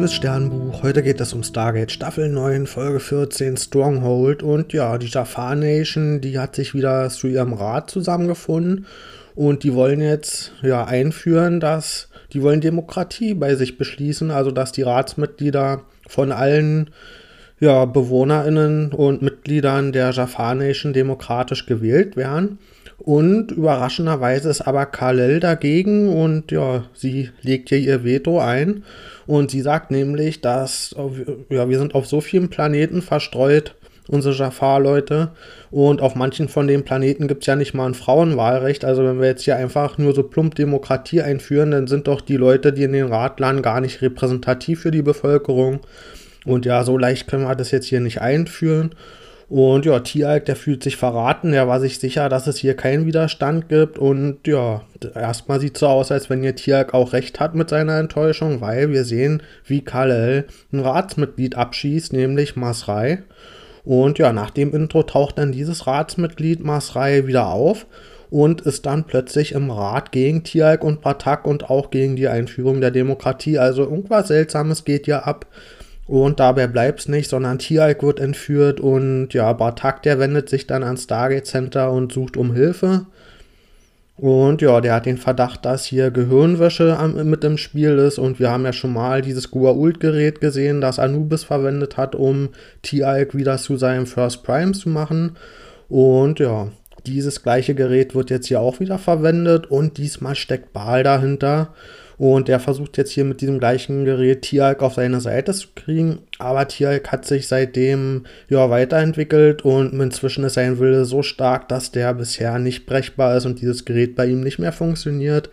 liebes Sternbuch, heute geht es um Stargate Staffel 9, Folge 14, Stronghold. Und ja, die Jafar Nation, die hat sich wieder zu ihrem Rat zusammengefunden. Und die wollen jetzt ja einführen, dass die wollen Demokratie bei sich beschließen, also dass die Ratsmitglieder von allen ja, BewohnerInnen und Mitgliedern der Jafar Nation demokratisch gewählt werden. Und überraschenderweise ist aber Kalel dagegen und ja, sie legt hier ihr Veto ein. Und sie sagt nämlich, dass ja, wir sind auf so vielen Planeten verstreut, unsere Jafar-Leute. Und auf manchen von den Planeten gibt es ja nicht mal ein Frauenwahlrecht. Also wenn wir jetzt hier einfach nur so plump Demokratie einführen, dann sind doch die Leute, die in den Rat landen, gar nicht repräsentativ für die Bevölkerung. Und ja, so leicht können wir das jetzt hier nicht einführen. Und ja, Tialk, der fühlt sich verraten. Er war sich sicher, dass es hier keinen Widerstand gibt. Und ja, erstmal sieht es so aus, als wenn ihr Tialk auch recht hat mit seiner Enttäuschung, weil wir sehen, wie Kalel ein Ratsmitglied abschießt, nämlich Masrai. Und ja, nach dem Intro taucht dann dieses Ratsmitglied Masrai wieder auf und ist dann plötzlich im Rat gegen Tialk und Batak und auch gegen die Einführung der Demokratie. Also irgendwas Seltsames geht ja ab. Und dabei bleibt es nicht, sondern Tialk wird entführt und ja, Bartak, der wendet sich dann ans Stargate Center und sucht um Hilfe. Und ja, der hat den Verdacht, dass hier Gehirnwäsche mit im Spiel ist. Und wir haben ja schon mal dieses Gua'uld-Gerät gesehen, das Anubis verwendet hat, um Tialk wieder zu seinem First Prime zu machen. Und ja, dieses gleiche Gerät wird jetzt hier auch wieder verwendet und diesmal steckt Baal dahinter. Und der versucht jetzt hier mit diesem gleichen Gerät Tialk auf seine Seite zu kriegen. Aber Tialk hat sich seitdem ja weiterentwickelt und inzwischen ist sein Wille so stark, dass der bisher nicht brechbar ist und dieses Gerät bei ihm nicht mehr funktioniert.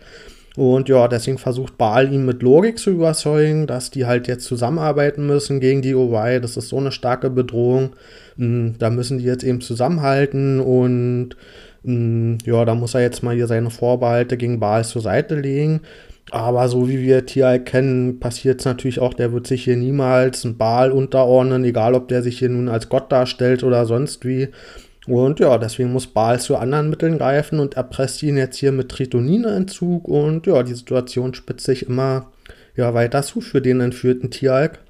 Und ja, deswegen versucht Baal ihn mit Logik zu überzeugen, dass die halt jetzt zusammenarbeiten müssen gegen die OY. Das ist so eine starke Bedrohung. Hm, da müssen die jetzt eben zusammenhalten und hm, ja, da muss er jetzt mal hier seine Vorbehalte gegen Baal zur Seite legen. Aber so wie wir Tial kennen, passiert es natürlich auch, der wird sich hier niemals ein Baal unterordnen, egal ob der sich hier nun als Gott darstellt oder sonst wie. Und ja, deswegen muss Baal zu anderen Mitteln greifen und erpresst ihn jetzt hier mit Tritonineentzug. Und ja, die Situation spitzt sich immer ja, weiter zu für den entführten Tialk.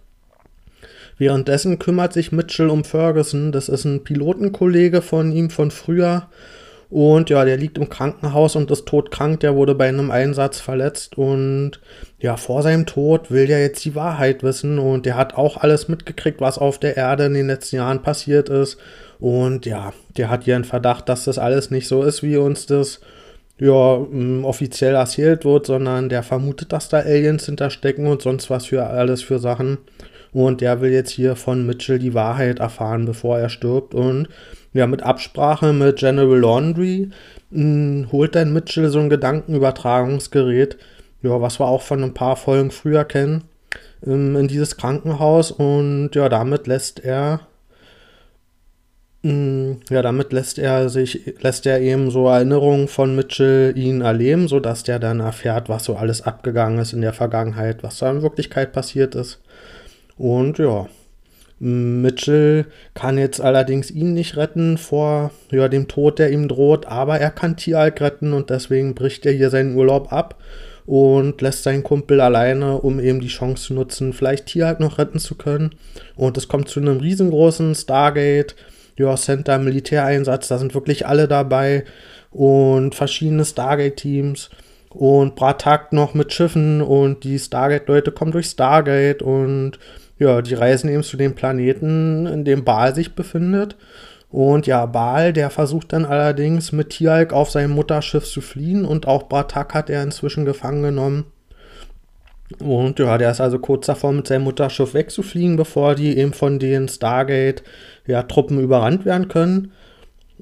Währenddessen kümmert sich Mitchell um Ferguson. Das ist ein Pilotenkollege von ihm von früher. Und ja, der liegt im Krankenhaus und ist todkrank. Der wurde bei einem Einsatz verletzt. Und ja, vor seinem Tod will der jetzt die Wahrheit wissen. Und der hat auch alles mitgekriegt, was auf der Erde in den letzten Jahren passiert ist. Und ja, der hat hier einen Verdacht, dass das alles nicht so ist, wie uns das ja, mm, offiziell erzählt wird, sondern der vermutet, dass da Aliens hinterstecken und sonst was für alles für Sachen. Und der will jetzt hier von Mitchell die Wahrheit erfahren, bevor er stirbt. Und ja, mit Absprache mit General Laundry hm, holt dann Mitchell so ein Gedankenübertragungsgerät, ja, was wir auch von ein paar Folgen früher kennen, ähm, in dieses Krankenhaus. Und ja, damit lässt er hm, ja, damit lässt er sich, lässt er eben so Erinnerungen von Mitchell ihn erleben, sodass der dann erfährt, was so alles abgegangen ist in der Vergangenheit, was da in Wirklichkeit passiert ist. Und ja, Mitchell kann jetzt allerdings ihn nicht retten vor ja, dem Tod, der ihm droht, aber er kann Tialk retten und deswegen bricht er hier seinen Urlaub ab und lässt seinen Kumpel alleine, um eben die Chance zu nutzen, vielleicht Tialk noch retten zu können. Und es kommt zu einem riesengroßen Stargate, ja, Center Militäreinsatz, da sind wirklich alle dabei und verschiedene Stargate-Teams und Bratak noch mit Schiffen und die Stargate-Leute kommen durch Stargate und ja, die reisen eben zu dem Planeten, in dem Baal sich befindet. Und ja, Baal, der versucht dann allerdings mit Tialk auf sein Mutterschiff zu fliehen und auch Bratak hat er inzwischen gefangen genommen. Und ja, der ist also kurz davor, mit seinem Mutterschiff wegzufliegen, bevor die eben von den Stargate ja, überrannt werden können.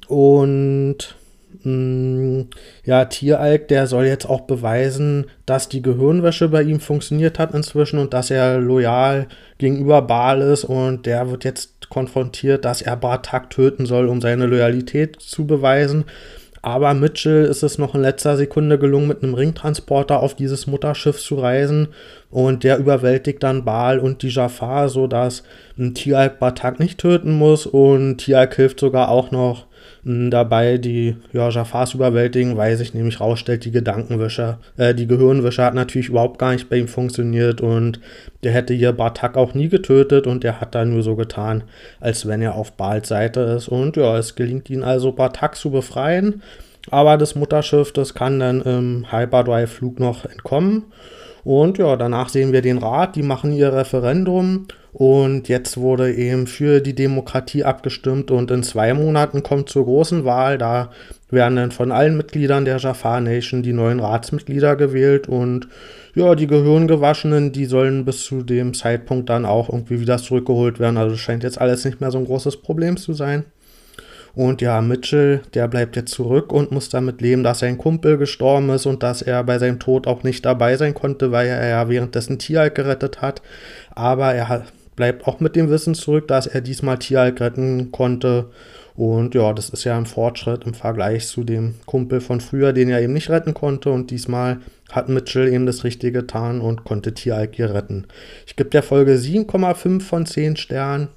Und ja, Tieralk, der soll jetzt auch beweisen, dass die Gehirnwäsche bei ihm funktioniert hat inzwischen und dass er loyal gegenüber Baal ist und der wird jetzt konfrontiert, dass er Bartak töten soll, um seine Loyalität zu beweisen. Aber Mitchell ist es noch in letzter Sekunde gelungen, mit einem Ringtransporter auf dieses Mutterschiff zu reisen. Und der überwältigt dann Baal und die Jafar, sodass Tialk Bartak nicht töten muss. Und Tialk hilft sogar auch noch dabei, die ja, Jafars überwältigen, weil sich nämlich rausstellt, die Gedankenwischer, äh, die Gehirnwischer hat natürlich überhaupt gar nicht bei ihm funktioniert und der hätte hier Bartak auch nie getötet und der hat da nur so getan, als wenn er auf Bals Seite ist. Und ja, es gelingt ihm also, Bartak zu befreien. Aber das Mutterschiff, das kann dann im Hyperdrive-Flug noch entkommen. Und ja, danach sehen wir den Rat, die machen ihr Referendum und jetzt wurde eben für die Demokratie abgestimmt und in zwei Monaten kommt zur großen Wahl. Da werden dann von allen Mitgliedern der Jafar Nation die neuen Ratsmitglieder gewählt und ja, die Gehirngewaschenen, die sollen bis zu dem Zeitpunkt dann auch irgendwie wieder zurückgeholt werden. Also scheint jetzt alles nicht mehr so ein großes Problem zu sein. Und ja, Mitchell, der bleibt jetzt zurück und muss damit leben, dass sein Kumpel gestorben ist und dass er bei seinem Tod auch nicht dabei sein konnte, weil er ja währenddessen Tieralk gerettet hat. Aber er bleibt auch mit dem Wissen zurück, dass er diesmal Tieralk retten konnte. Und ja, das ist ja ein Fortschritt im Vergleich zu dem Kumpel von früher, den er eben nicht retten konnte. Und diesmal hat Mitchell eben das Richtige getan und konnte Tieralk hier retten. Ich gebe der Folge 7,5 von 10 Sternen.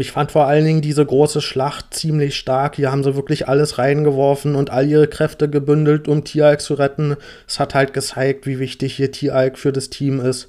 Ich fand vor allen Dingen diese große Schlacht ziemlich stark. Hier haben sie wirklich alles reingeworfen und all ihre Kräfte gebündelt, um Tieralk zu retten. Es hat halt gezeigt, wie wichtig hier Tieralk für das Team ist.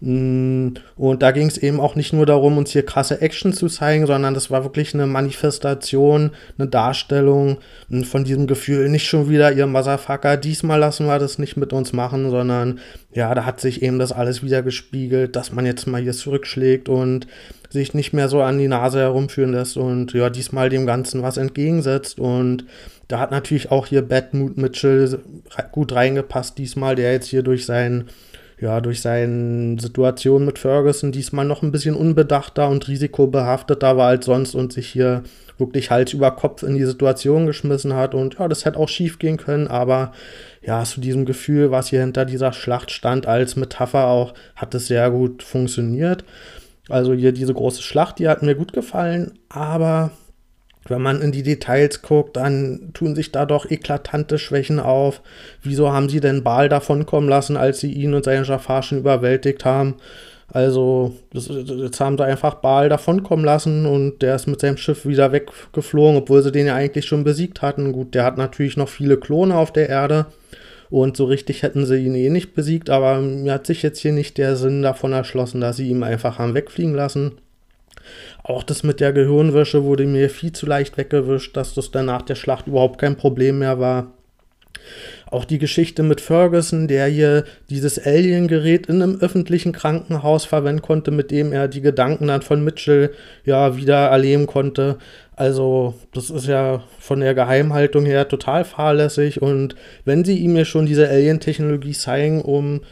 Mm, und da ging es eben auch nicht nur darum, uns hier krasse Action zu zeigen, sondern das war wirklich eine Manifestation, eine Darstellung mm, von diesem Gefühl, nicht schon wieder ihr Motherfucker, diesmal lassen wir das nicht mit uns machen, sondern ja, da hat sich eben das alles wieder gespiegelt, dass man jetzt mal hier zurückschlägt und sich nicht mehr so an die Nase herumführen lässt und ja, diesmal dem Ganzen was entgegensetzt und da hat natürlich auch hier Badmood Mitchell gut reingepasst diesmal, der jetzt hier durch seinen ja, durch seine Situation mit Ferguson diesmal noch ein bisschen unbedachter und risikobehafteter war als sonst und sich hier wirklich Hals über Kopf in die Situation geschmissen hat. Und ja, das hätte auch schief gehen können, aber ja, zu diesem Gefühl, was hier hinter dieser Schlacht stand, als Metapher auch, hat es sehr gut funktioniert. Also hier diese große Schlacht, die hat mir gut gefallen, aber wenn man in die Details guckt, dann tun sich da doch eklatante Schwächen auf. Wieso haben sie denn Baal davonkommen lassen, als sie ihn und seine Jafar schon überwältigt haben? Also, jetzt haben sie einfach Baal davonkommen lassen und der ist mit seinem Schiff wieder weggeflogen, obwohl sie den ja eigentlich schon besiegt hatten. Gut, der hat natürlich noch viele Klone auf der Erde und so richtig hätten sie ihn eh nicht besiegt, aber mir hat sich jetzt hier nicht der Sinn davon erschlossen, dass sie ihn einfach haben wegfliegen lassen. Auch das mit der Gehirnwäsche wurde mir viel zu leicht weggewischt, dass das dann nach der Schlacht überhaupt kein Problem mehr war. Auch die Geschichte mit Ferguson, der hier dieses Alien-Gerät in einem öffentlichen Krankenhaus verwenden konnte, mit dem er die Gedanken dann von Mitchell ja wieder erleben konnte. Also, das ist ja von der Geheimhaltung her total fahrlässig. Und wenn sie ihm ja schon diese Alien-Technologie zeigen, um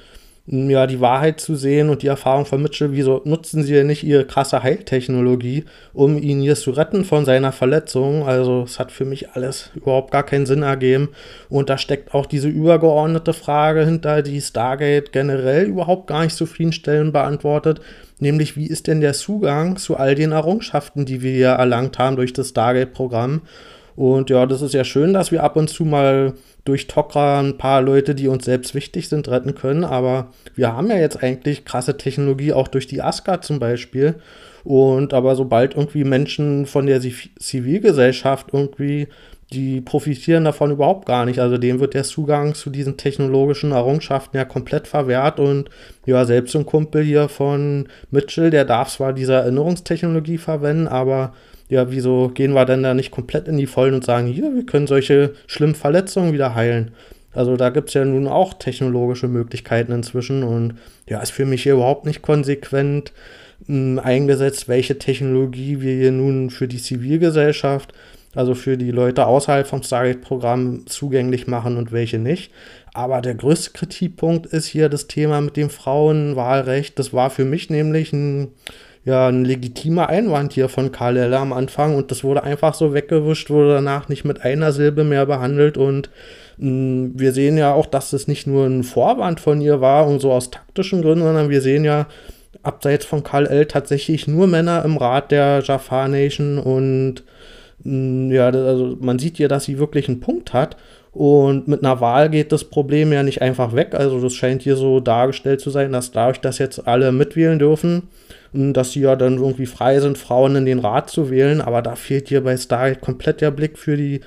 ja, die Wahrheit zu sehen und die Erfahrung von Mitchell, wieso nutzen sie denn nicht ihre krasse Heiltechnologie, um ihn hier zu retten von seiner Verletzung? Also, es hat für mich alles überhaupt gar keinen Sinn ergeben. Und da steckt auch diese übergeordnete Frage hinter, die Stargate generell überhaupt gar nicht zufriedenstellend beantwortet. Nämlich, wie ist denn der Zugang zu all den Errungenschaften, die wir hier erlangt haben durch das Stargate-Programm? Und ja, das ist ja schön, dass wir ab und zu mal durch Tokra ein paar Leute, die uns selbst wichtig sind, retten können. Aber wir haben ja jetzt eigentlich krasse Technologie, auch durch die ASCA zum Beispiel. Und aber sobald irgendwie Menschen von der Zivilgesellschaft irgendwie, die profitieren davon überhaupt gar nicht. Also dem wird der Zugang zu diesen technologischen Errungenschaften ja komplett verwehrt. Und ja, selbst ein Kumpel hier von Mitchell, der darf zwar diese Erinnerungstechnologie verwenden, aber ja, wieso gehen wir denn da nicht komplett in die Vollen und sagen, hier, wir können solche schlimmen Verletzungen wieder heilen? Also da gibt es ja nun auch technologische Möglichkeiten inzwischen und ja, ist für mich hier überhaupt nicht konsequent mh, hm, eingesetzt, welche Technologie wir hier nun für die Zivilgesellschaft, also für die Leute außerhalb vom Stargate-Programm zugänglich machen und welche nicht. Aber der größte Kritikpunkt ist hier das Thema mit dem Frauenwahlrecht. Das war für mich nämlich ein ja ein legitimer Einwand hier von Karl Eller am Anfang. Und das wurde einfach so weggewischt, wurde danach nicht mit einer Silbe mehr behandelt. Und mh, mm, wir sehen ja auch, dass das nicht nur ein Vorwand von ihr war und so aus taktischen Gründen, sondern wir sehen ja abseits von Karl L. tatsächlich nur Männer im Rat der Jafar Nation. Und mm, ja, also man sieht ja, dass sie wirklich einen Punkt hat Und mit einer Wahl geht das Problem ja nicht einfach weg. Also das scheint hier so dargestellt zu sein, dass dadurch, dass jetzt alle mitwählen dürfen, dass sie ja dann irgendwie frei sind, Frauen in den Rat zu wählen. Aber da fehlt hier bei Stargate komplett der Blick für die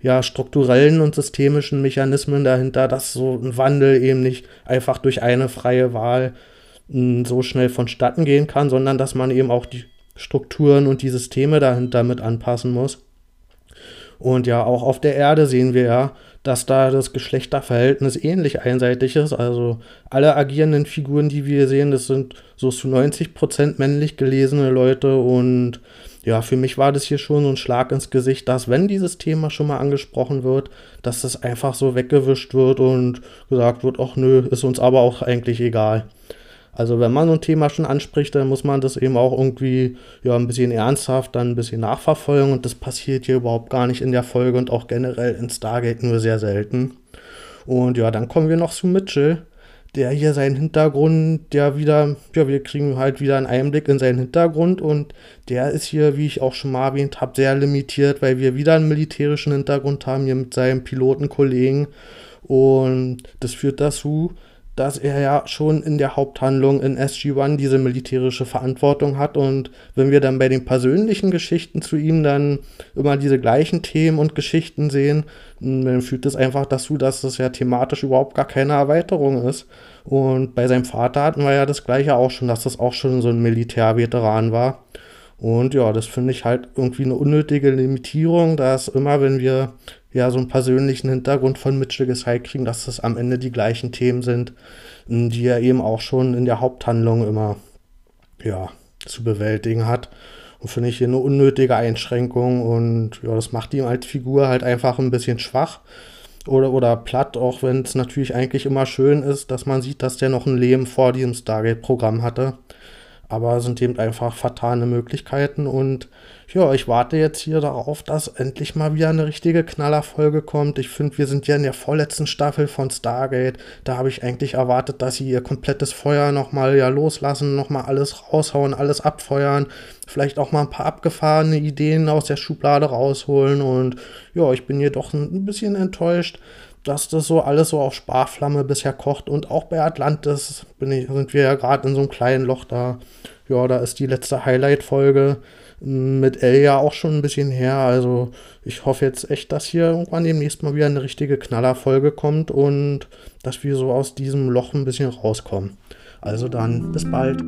ja, strukturellen und systemischen Mechanismen dahinter, dass so ein Wandel eben nicht einfach durch eine freie Wahl so schnell vonstatten gehen kann, sondern dass man eben auch die Strukturen und die Systeme dahinter mit anpassen muss. Und ja, auch auf der Erde sehen wir ja, dass da das Geschlechterverhältnis ähnlich einseitig ist. Also alle agierenden Figuren, die wir sehen, das sind so zu 90 Prozent männlich gelesene Leute. Und ja, für mich war das hier schon so ein Schlag ins Gesicht, dass wenn dieses Thema schon mal angesprochen wird, dass das einfach so weggewischt wird und gesagt wird, ach nö, ist uns aber auch eigentlich egal. Also wenn man so ein Thema schon anspricht, dann muss man das eben auch irgendwie ja ein bisschen ernsthaft, dann ein bisschen nachverfolgen und das passiert hier überhaupt gar nicht in der Folge und auch generell in Stargate nur sehr selten. Und ja, dann kommen wir noch zu Mitchell, der hier seinen Hintergrund, der wieder, ja, wir kriegen halt wieder einen Einblick in seinen Hintergrund und der ist hier, wie ich auch schon mal erwähnt habe, sehr limitiert, weil wir wieder einen militärischen Hintergrund haben hier mit seinem Pilotenkollegen und das führt dazu, dass er ja schon in der Haupthandlung in SG-1 diese militärische Verantwortung hat. Und wenn wir dann bei den persönlichen Geschichten zu ihm dann immer diese gleichen Themen und Geschichten sehen, dann führt das einfach dazu, dass das ja thematisch überhaupt gar keine Erweiterung ist. Und bei seinem Vater hatten wir ja das gleiche auch schon, dass das auch schon so ein Militärveteran war. Und ja, das finde ich halt irgendwie eine unnötige Limitierung, dass immer, wenn wir ja so einen persönlichen Hintergrund von Mitchell gezeigt kriegen, dass das am Ende die gleichen Themen sind, die er eben auch schon in der Haupthandlung immer ja, zu bewältigen hat. Und finde ich hier eine unnötige Einschränkung und ja, das macht ihm als Figur halt einfach ein bisschen schwach oder, oder platt, auch wenn es natürlich eigentlich immer schön ist, dass man sieht, dass der noch ein Leben vor diesem Stargate-Programm hatte. Aber es sind eben einfach vertane Möglichkeiten und ja, ich warte jetzt hier darauf, dass endlich mal wieder eine richtige Knallerfolge kommt. Ich finde, wir sind ja in der vorletzten Staffel von Stargate. Da habe ich eigentlich erwartet, dass sie ihr komplettes Feuer nochmal ja loslassen, nochmal alles raushauen, alles abfeuern. Vielleicht auch mal ein paar abgefahrene Ideen aus der Schublade rausholen. Und ja, ich bin jedoch ein bisschen enttäuscht dass das so alles so auf Sparflamme bisher kocht. Und auch bei Atlantis ich, sind wir ja gerade in so einem kleinen Loch da. Ja, da ist die letzte Highlight-Folge mit L ja auch schon ein bisschen her. Also ich hoffe jetzt echt, dass hier irgendwann demnächst mal wieder eine richtige Knallerfolge kommt und dass wir so aus diesem Loch ein bisschen rauskommen. Also dann, bis bald.